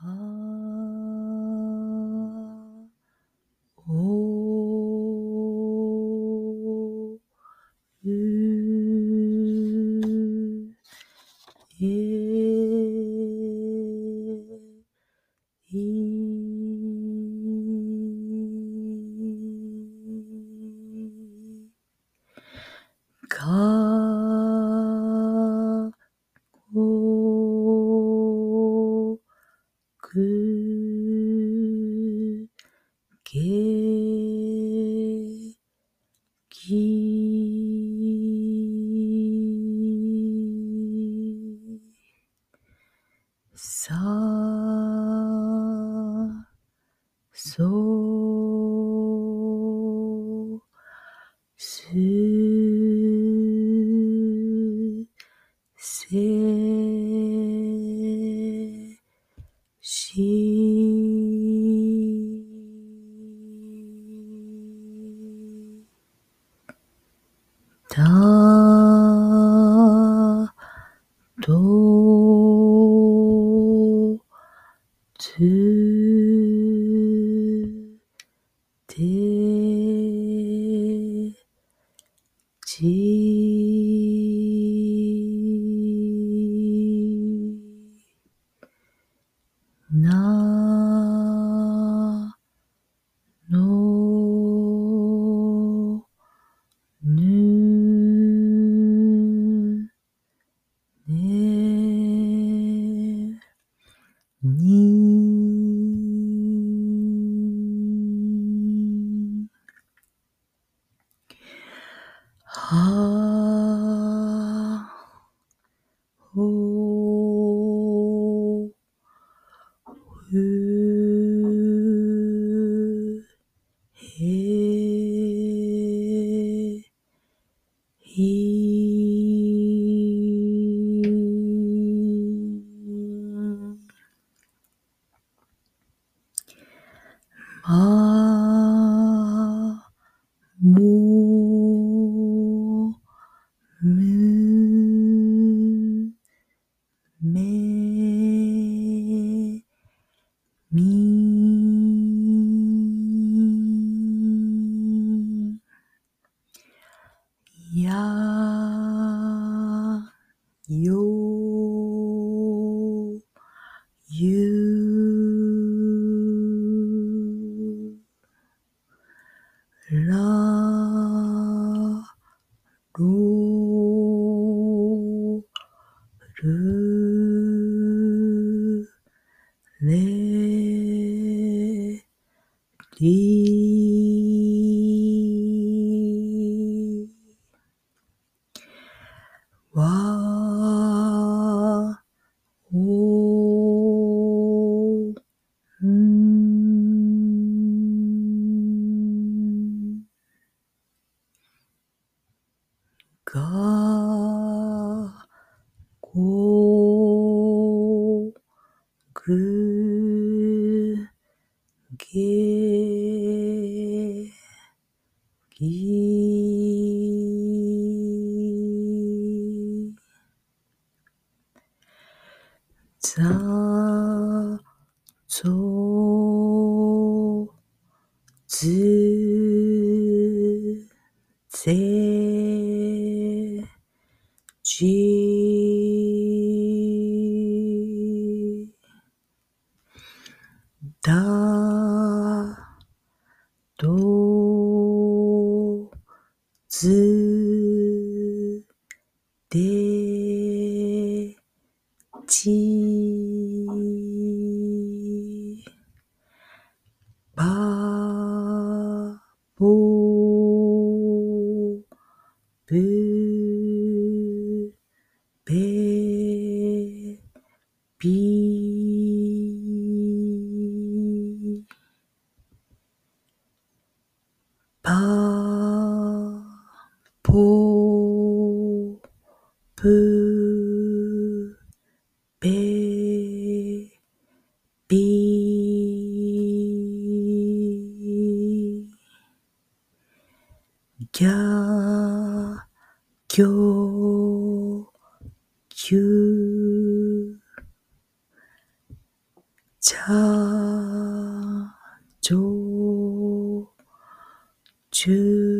you. 元ーさそすせしたとつはほふへひまも me ya yo you la ro do. りわおん。がごぐげいざぞずぜじ。だずでちばぼぶぷべびぎゃぎょきゅじゃじょちゅ